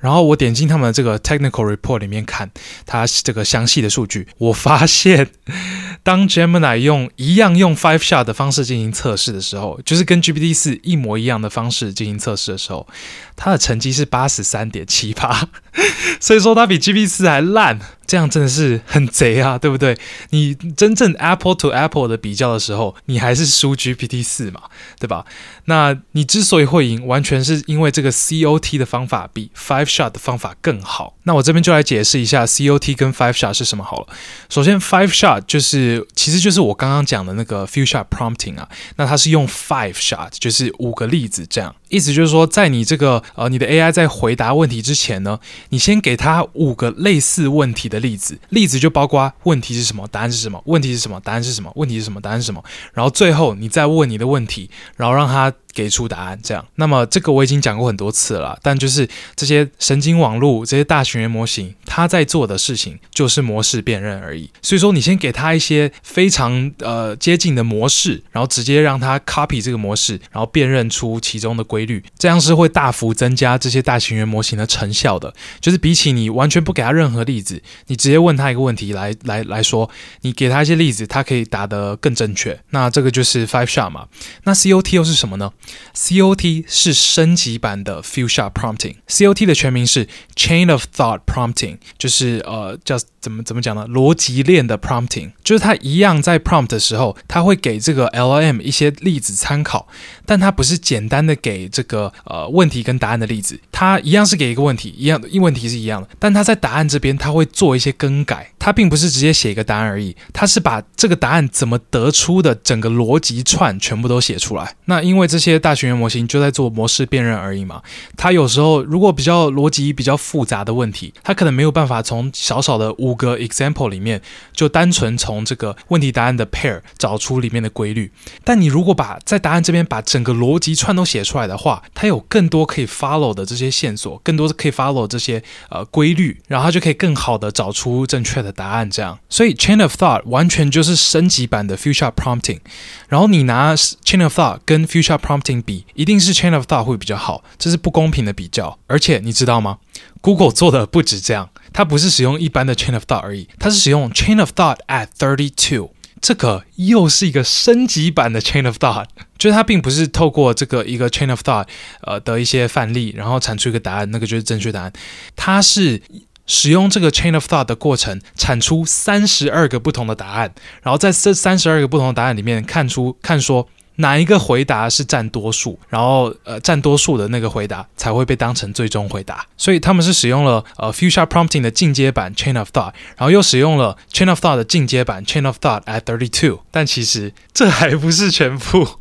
然后我点进他们这个 technical report 里面看，它这个详细的数据，我发现，当 Gemini 用一样用 Five Shot 的方式进行测试的时候，就是跟 GPT 四一模一样的方式进行测试的时候，它的成绩是八十三点七八，所以说它比 GPT 四还烂。这样真的是很贼啊，对不对？你真正 Apple to Apple 的比较的时候，你还是输 GPT 四嘛，对吧？那你之所以会赢，完全是因为这个 COT 的方法比 Five Shot 的方法更好。那我这边就来解释一下 COT 跟 Five Shot 是什么好了。首先，Five Shot 就是其实就是我刚刚讲的那个 Few Shot Prompting 啊，那它是用 Five Shot，就是五个例子这样。意思就是说，在你这个呃，你的 AI 在回答问题之前呢，你先给它五个类似问题的例子，例子就包括问题是什么，答案是什么，问题是什么，答案是什么，问题是什么，答案是什么，然后最后你再问你的问题，然后让它。给出答案，这样。那么这个我已经讲过很多次了，但就是这些神经网络、这些大型语言模型，它在做的事情就是模式辨认而已。所以说，你先给它一些非常呃接近的模式，然后直接让它 copy 这个模式，然后辨认出其中的规律，这样是会大幅增加这些大型语言模型的成效的。就是比起你完全不给它任何例子，你直接问它一个问题来来来说，你给它一些例子，它可以答得更正确。那这个就是 Five Shot 嘛。那 COT 又是什么呢？COT 是升级版的 Few Shot Prompting。COT 的全名是 Chain of Thought Prompting，就是呃叫怎么怎么讲呢？逻辑链的 Prompting，就是它一样在 prompt 的时候，它会给这个 LM 一些例子参考，但它不是简单的给这个呃问题跟答案的例子，它一样是给一个问题，一样的问题是一样的，但它在答案这边它会做一些更改，它并不是直接写一个答案而已，它是把这个答案怎么得出的整个逻辑串全部都写出来。那因为这些大型语言模型就在做模式辨认而已嘛，它有时候如果比较逻辑比较复杂的问题，它可能没有办法从小小的五个 example 里面就单纯从这个问题答案的 pair 找出里面的规律。但你如果把在答案这边把整个逻辑串都写出来的话，它有更多可以 follow 的这些线索，更多可以 follow 这些呃规律，然后它就可以更好的找出正确的答案。这样，所以 chain of thought 完全就是升级版的 future prompting。然后你拿 chain of thought 跟 future prompting 比，一定是 chain of thought 会比较好，这是不公平的比较。而且你知道吗？Google 做的不止这样，它不是使用一般的 chain of thought 而已，它是使用 chain of thought at thirty two，这个又是一个升级版的 chain of thought，就是它并不是透过这个一个 chain of thought 呃的一些范例，然后产出一个答案，那个就是正确答案。它是使用这个 chain of thought 的过程，产出三十二个不同的答案，然后在这三十二个不同的答案里面看出看说。哪一个回答是占多数，然后呃占多数的那个回答才会被当成最终回答。所以他们是使用了呃 future Prompting 的进阶版 Chain of Thought，然后又使用了 Chain of Thought 的进阶版 Chain of Thought at thirty two。但其实这还不是全部。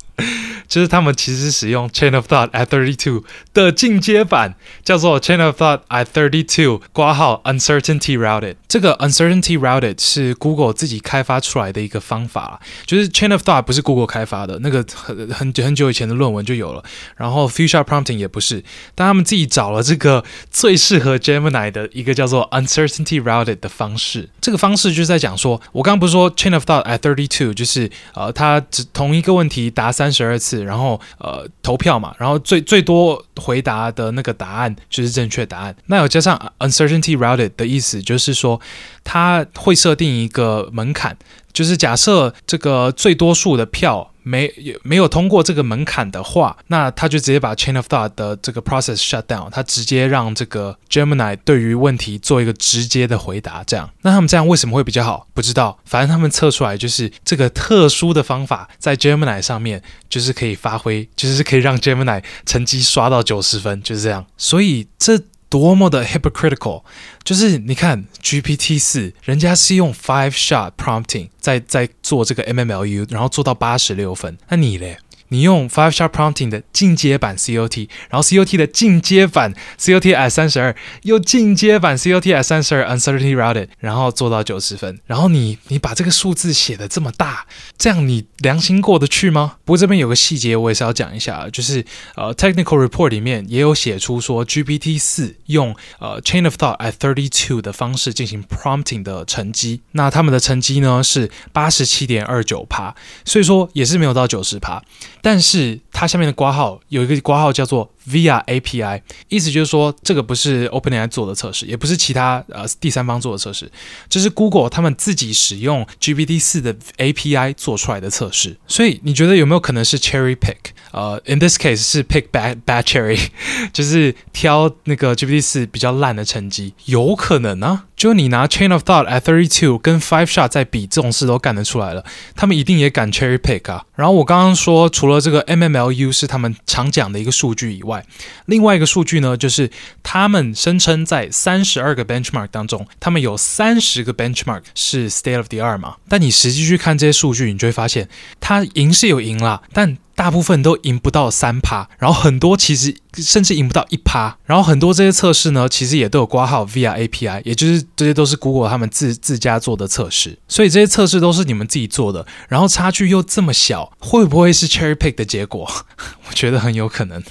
就是他们其实使用 Chain of Thought at thirty two 的进阶版，叫做 Chain of Thought at thirty two 括号 Uncertainty Routed。这个 Uncertainty Routed 是 Google 自己开发出来的一个方法，就是 Chain of Thought 不是 Google 开发的，那个很很很久以前的论文就有了。然后 Few Shot Prompting 也不是，但他们自己找了这个最适合 Gemini 的一个叫做 Uncertainty Routed 的方式。这个方式就是在讲说，我刚刚不是说 Chain of Thought at thirty two 就是呃，它只同一个问题答三三十二次。然后呃投票嘛，然后最最多回答的那个答案就是正确答案。那有加上 uncertainty routed 的意思，就是说它会设定一个门槛，就是假设这个最多数的票。没没有通过这个门槛的话，那他就直接把 chain of thought 的这个 process shut down，他直接让这个 Gemini 对于问题做一个直接的回答。这样，那他们这样为什么会比较好？不知道，反正他们测出来就是这个特殊的方法在 Gemini 上面就是可以发挥，就是可以让 Gemini 成绩刷到九十分，就是这样。所以这。多么的 hypocritical，就是你看 GPT 四，人家是用 five shot prompting 在在做这个 MMLU，然后做到八十六分，那你嘞？你用 Five Shot Prompting 的进阶版 COT，然后 COT 的进阶版 COTs 三十二，又进阶版 COTs 三十二 Uncertainty Routed，然后做到九十分，然后你你把这个数字写得这么大，这样你良心过得去吗？不过这边有个细节我也是要讲一下，就是呃 Technical Report 里面也有写出说 GPT 四用呃 Chain of Thought at thirty two 的方式进行 Prompting 的成绩，那他们的成绩呢是八十七点二九趴，所以说也是没有到九十趴。但是它下面的挂号有一个挂号叫做 via API，意思就是说这个不是 OpenAI 做的测试，也不是其他呃第三方做的测试，这是 Google 他们自己使用 GPT 四的 API 做出来的测试。所以你觉得有没有可能是 cherry pick？呃，in this case 是 pick bad bad cherry，就是挑那个 GPT 四比较烂的成绩，有可能啊。就你拿 Chain of Thought at thirty two 跟 Five Shot 再比，这种事都干得出来了，他们一定也敢 cherry pick 啊。然后我刚刚说，除了这个 MMLU 是他们常讲的一个数据以外，另外一个数据呢，就是他们声称在三十二个 benchmark 当中，他们有三十个 benchmark 是 state of the art 嘛。但你实际去看这些数据，你就会发现，他赢是有赢啦，但大部分都赢不到三趴，然后很多其实甚至赢不到一趴，然后很多这些测试呢，其实也都有挂号 via API，也就是这些都是 Google 他们自自家做的测试，所以这些测试都是你们自己做的，然后差距又这么小，会不会是 cherry pick 的结果？我觉得很有可能。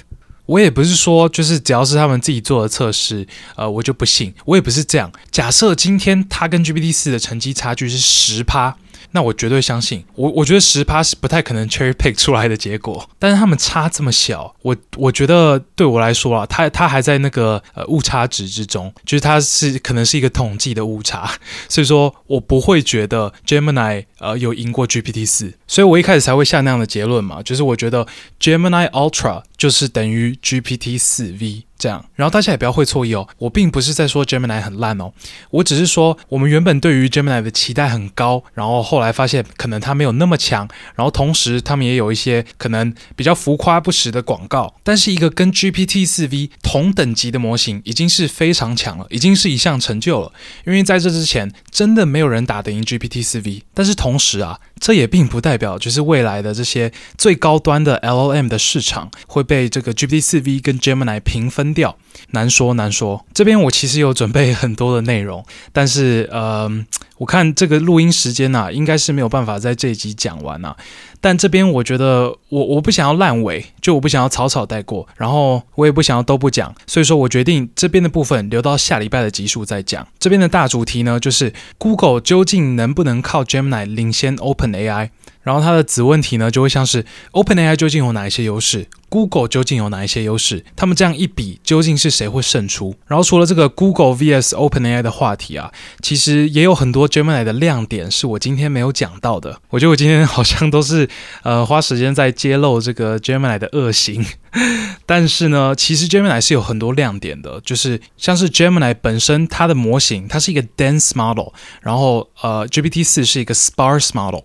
我也不是说就是只要是他们自己做的测试，呃，我就不信。我也不是这样。假设今天他跟 GPT 四的成绩差距是十趴。那我绝对相信，我我觉得十趴是不太可能 cherry pick 出来的结果，但是他们差这么小，我我觉得对我来说啊，他他还在那个呃误差值之中，就是他是可能是一个统计的误差，所以说我不会觉得 Gemini 呃有赢过 GPT 四，所以我一开始才会下那样的结论嘛，就是我觉得 Gemini Ultra 就是等于 GPT 四 V。这样，然后大家也不要会错意哦，我并不是在说 Gemini 很烂哦，我只是说我们原本对于 Gemini 的期待很高，然后后来发现可能它没有那么强，然后同时他们也有一些可能比较浮夸不实的广告，但是一个跟 GPT 4V 同等级的模型已经是非常强了，已经是一项成就了，因为在这之前真的没有人打得赢 GPT 4V，但是同时啊，这也并不代表就是未来的这些最高端的 LLM 的市场会被这个 GPT 四 V 跟 Gemini 平分掉，难说难说。这边我其实有准备很多的内容，但是呃，我看这个录音时间呐、啊，应该是没有办法在这一集讲完呐、啊。但这边我觉得我我不想要烂尾，就我不想要草草带过，然后我也不想要都不讲，所以说我决定这边的部分留到下礼拜的集数再讲。这边的大主题呢，就是 Google 究竟能不能靠 Gemini 领先 OpenAI？然后它的子问题呢，就会像是 OpenAI 究竟有哪一些优势，Google 究竟有哪一些优势？他们这样一比，究竟是谁会胜出？然后除了这个 Google vs OpenAI 的话题啊，其实也有很多 Gemini 的亮点是我今天没有讲到的。我觉得我今天好像都是呃花时间在揭露这个 Gemini 的恶行，但是呢，其实 Gemini 是有很多亮点的，就是像是 Gemini 本身它的模型，它是一个 dense model，然后呃 GPT 四是一个 sparse model。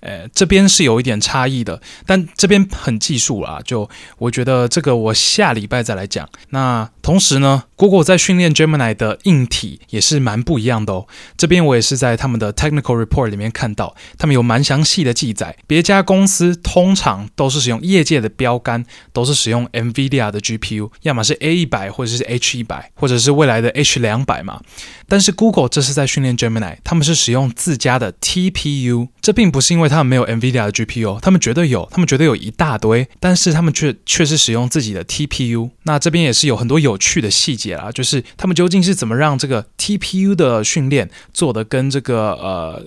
呃，这边是有一点差异的，但这边很技术啊，就我觉得这个我下礼拜再来讲。那同时呢，Google 在训练 Gemini 的硬体也是蛮不一样的哦。这边我也是在他们的 Technical Report 里面看到，他们有蛮详细的记载。别家公司通常都是使用业界的标杆，都是使用 NVIDIA 的 GPU，要么是 A 一百或者是 H 一百，或者是未来的 H 两百嘛。但是 Google 这是在训练 Gemini，他们是使用自家的 TPU，这并不是因为他们没有 NVIDIA 的 GPU，他们绝对有，他们绝对有一大堆，但是他们却却是使用自己的 TPU。那这边也是有很多有趣的细节啦，就是他们究竟是怎么让这个 TPU 的训练做的跟这个呃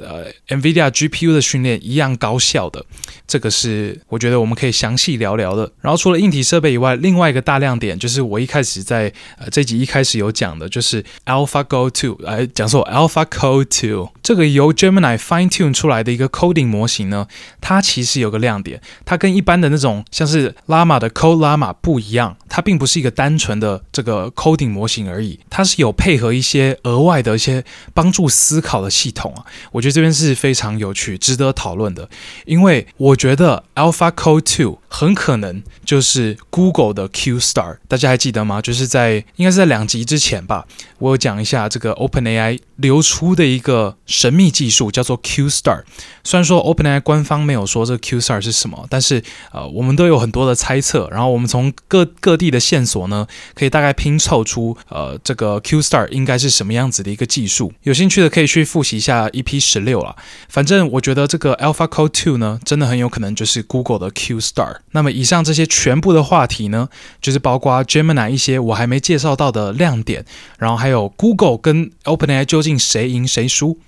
呃 NVIDIA GPU 的训练一样高效的？这个是我觉得我们可以详细聊聊的。然后除了硬体设备以外，另外一个大亮点就是我一开始在呃这集一开始有讲的，就是 AlphaGo 2，来讲说 AlphaCode 2这个由 Gemini fine tune 出来的一个 coding 模型呢，它其实有个亮点，它跟一般的那种像是 Llama 的 CodeLlama 不一样，它并不是一个单纯的这这个 coding 模型而已，它是有配合一些额外的一些帮助思考的系统啊。我觉得这边是非常有趣、值得讨论的，因为我觉得 AlphaCode Two 很可能就是 Google 的 Q Star。大家还记得吗？就是在应该是在两集之前吧，我有讲一下这个 OpenAI 流出的一个神秘技术，叫做 Q Star。虽然说 OpenAI 官方没有说这个 Q Star 是什么，但是呃，我们都有很多的猜测。然后我们从各各地的线索呢，可以大概拼凑出呃这个 Q Star 应该是什么样子的一个技术。有兴趣的可以去复习一下 EP 十六啦。反正我觉得这个 AlphaCode Two 呢，真的很有可能就是 Google 的 Q Star。那么以上这些全部的话题呢，就是包括 Gemini 一些我还没介绍到的亮点，然后还有 Google 跟 OpenAI 究竟谁赢谁输。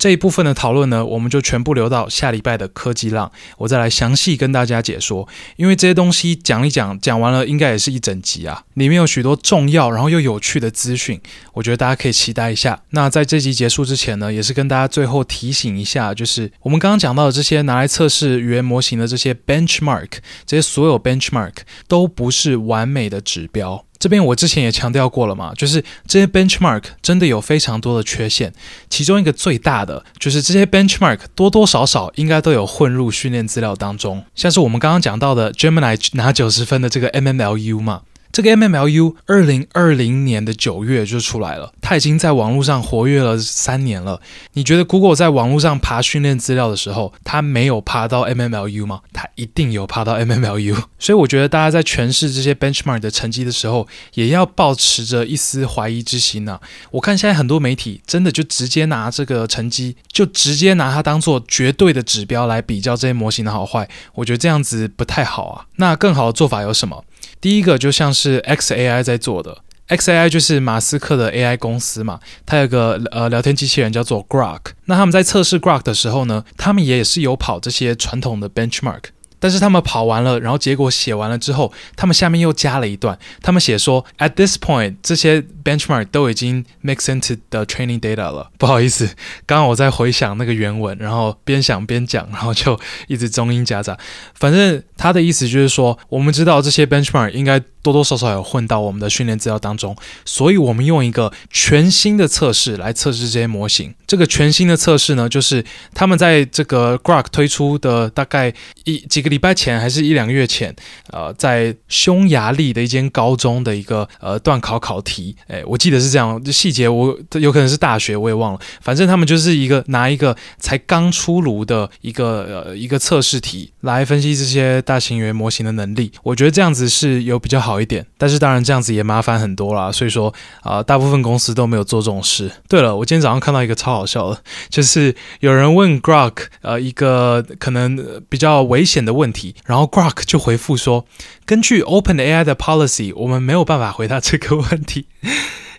这一部分的讨论呢，我们就全部留到下礼拜的科技浪，我再来详细跟大家解说。因为这些东西讲一讲，讲完了应该也是一整集啊，里面有许多重要然后又有趣的资讯，我觉得大家可以期待一下。那在这集结束之前呢，也是跟大家最后提醒一下，就是我们刚刚讲到的这些拿来测试语言模型的这些 benchmark，这些所有 benchmark 都不是完美的指标。这边我之前也强调过了嘛，就是这些 benchmark 真的有非常多的缺陷，其中一个最大的就是这些 benchmark 多多少少应该都有混入训练资料当中，像是我们刚刚讲到的 Gemini 拿九十分的这个 MMLU 嘛。这个 MMLU 二零二零年的九月就出来了，它已经在网络上活跃了三年了。你觉得 Google 在网络上爬训练资料的时候，它没有爬到 MMLU 吗？它一定有爬到 MMLU。所以我觉得大家在诠释这些 benchmark 的成绩的时候，也要抱持着一丝怀疑之心呐、我看现在很多媒体真的就直接拿这个成绩，就直接拿它当做绝对的指标来比较这些模型的好坏。我觉得这样子不太好啊。那更好的做法有什么？第一个就像是 xAI 在做的，xAI 就是马斯克的 AI 公司嘛，它有个呃聊天机器人叫做 Grok，那他们在测试 Grok 的时候呢，他们也是有跑这些传统的 benchmark。但是他们跑完了，然后结果写完了之后，他们下面又加了一段，他们写说，at this point，这些 benchmark 都已经 mix into the training data 了。不好意思，刚刚我在回想那个原文，然后边想边讲，然后就一直中英夹杂。反正他的意思就是说，我们知道这些 benchmark 应该。多多少少有混到我们的训练资料当中，所以我们用一个全新的测试来测试这些模型。这个全新的测试呢，就是他们在这个 Grok 推出的大概一几个礼拜前，还是一两个月前，呃，在匈牙利的一间高中的一个呃段考考题，哎，我记得是这样，细节我有可能是大学，我也忘了。反正他们就是一个拿一个才刚出炉的一个呃一个测试题来分析这些大型语言模型的能力。我觉得这样子是有比较好。一点，但是当然这样子也麻烦很多啦，所以说啊、呃，大部分公司都没有做这种事。对了，我今天早上看到一个超好笑的，就是有人问 Grok 呃一个可能比较危险的问问题，然后 Grok 就回复说，根据 OpenAI 的 policy，我们没有办法回答这个问题。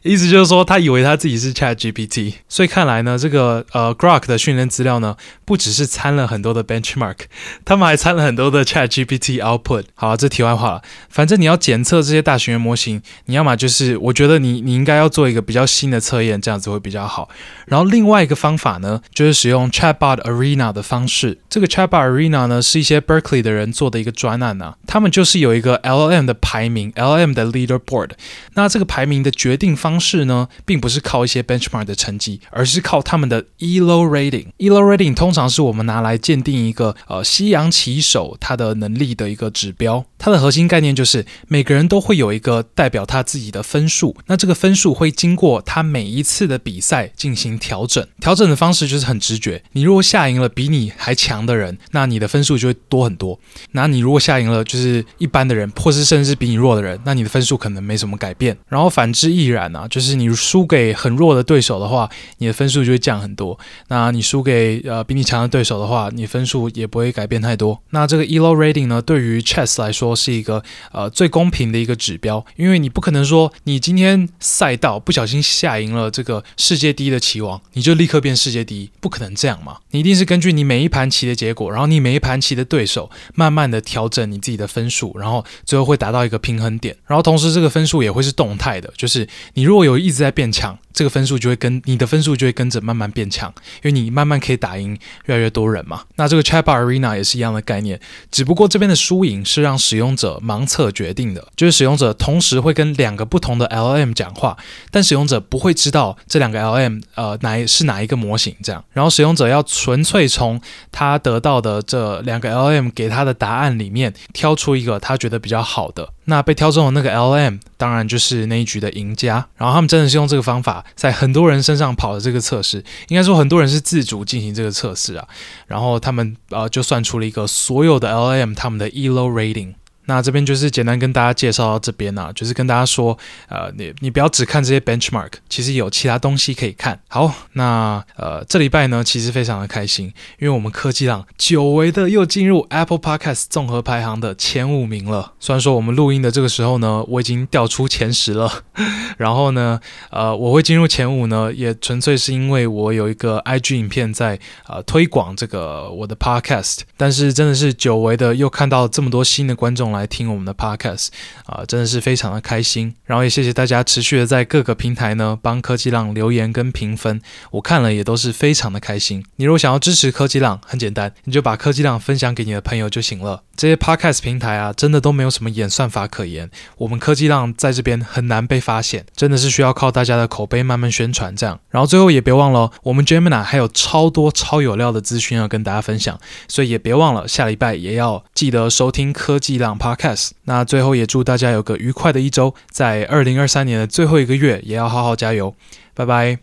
意思就是说，他以为他自己是 ChatGPT，所以看来呢，这个呃 Grok 的训练资料呢，不只是掺了很多的 benchmark，他们还掺了很多的 ChatGPT output。好了，这题外话了，反正你要检测这些大型语言模型，你要么就是，我觉得你你应该要做一个比较新的测验，这样子会比较好。然后另外一个方法呢，就是使用 Chatbot Arena 的方式。这个 Chatbot Arena 呢，是一些 Berkeley 的人做的一个专案啊，他们就是有一个 LM 的排名，LM 的 leaderboard。那这个排名的决定方方式呢，并不是靠一些 benchmark 的成绩，而是靠他们的 Elo rating。Elo rating 通常是我们拿来鉴定一个呃西洋棋手他的能力的一个指标。它的核心概念就是每个人都会有一个代表他自己的分数，那这个分数会经过他每一次的比赛进行调整。调整的方式就是很直觉，你如果下赢了比你还强的人，那你的分数就会多很多。那你如果下赢了就是一般的人，或是甚至比你弱的人，那你的分数可能没什么改变。然后反之亦然啊。就是你输给很弱的对手的话，你的分数就会降很多。那你输给呃比你强的对手的话，你分数也不会改变太多。那这个 Elo rating 呢，对于 chess 来说是一个呃最公平的一个指标，因为你不可能说你今天赛道不小心下赢了这个世界第一的棋王，你就立刻变世界第一，不可能这样嘛。你一定是根据你每一盘棋的结果，然后你每一盘棋的对手，慢慢的调整你自己的分数，然后最后会达到一个平衡点。然后同时这个分数也会是动态的，就是你如。如果有一直在变强。这个分数就会跟你的分数就会跟着慢慢变强，因为你慢慢可以打赢越来越多人嘛。那这个 Chat Arena 也是一样的概念，只不过这边的输赢是让使用者盲测决定的，就是使用者同时会跟两个不同的 L M 讲话，但使用者不会知道这两个 L M，呃哪是哪一个模型这样。然后使用者要纯粹从他得到的这两个 L M 给他的答案里面挑出一个他觉得比较好的。那被挑中的那个 L M，当然就是那一局的赢家。然后他们真的是用这个方法，在很多人身上跑的这个测试，应该说很多人是自主进行这个测试啊。然后他们呃就算出了一个所有的 L M 他们的 Elo rating。那这边就是简单跟大家介绍到这边啊，就是跟大家说，呃，你你不要只看这些 benchmark，其实有其他东西可以看。好，那呃这礼拜呢，其实非常的开心，因为我们科技浪久违的又进入 Apple Podcast 综合排行的前五名了。虽然说我们录音的这个时候呢，我已经掉出前十了，然后呢，呃，我会进入前五呢，也纯粹是因为我有一个 IG 影片在呃推广这个我的 Podcast，但是真的是久违的又看到这么多新的观众来。来听我们的 podcast 啊、真的是非常的开心。然后也谢谢大家持续的在各个平台呢帮科技浪留言跟评分，我看了也都是非常的开心。你如果想要支持科技浪，很简单，你就把科技浪分享给你的朋友就行了。这些 podcast 平台啊，真的都没有什么演算法可言。我们科技浪在这边很难被发现，真的是需要靠大家的口碑慢慢宣传这样。然后最后也别忘了，我们 Gemini 还有超多超有料的资讯要跟大家分享，所以也别忘了下礼拜也要记得收听科技浪 pod podcast。那最后也祝大家有个愉快的一周，在二零二三年的最后一个月也要好好加油，拜拜。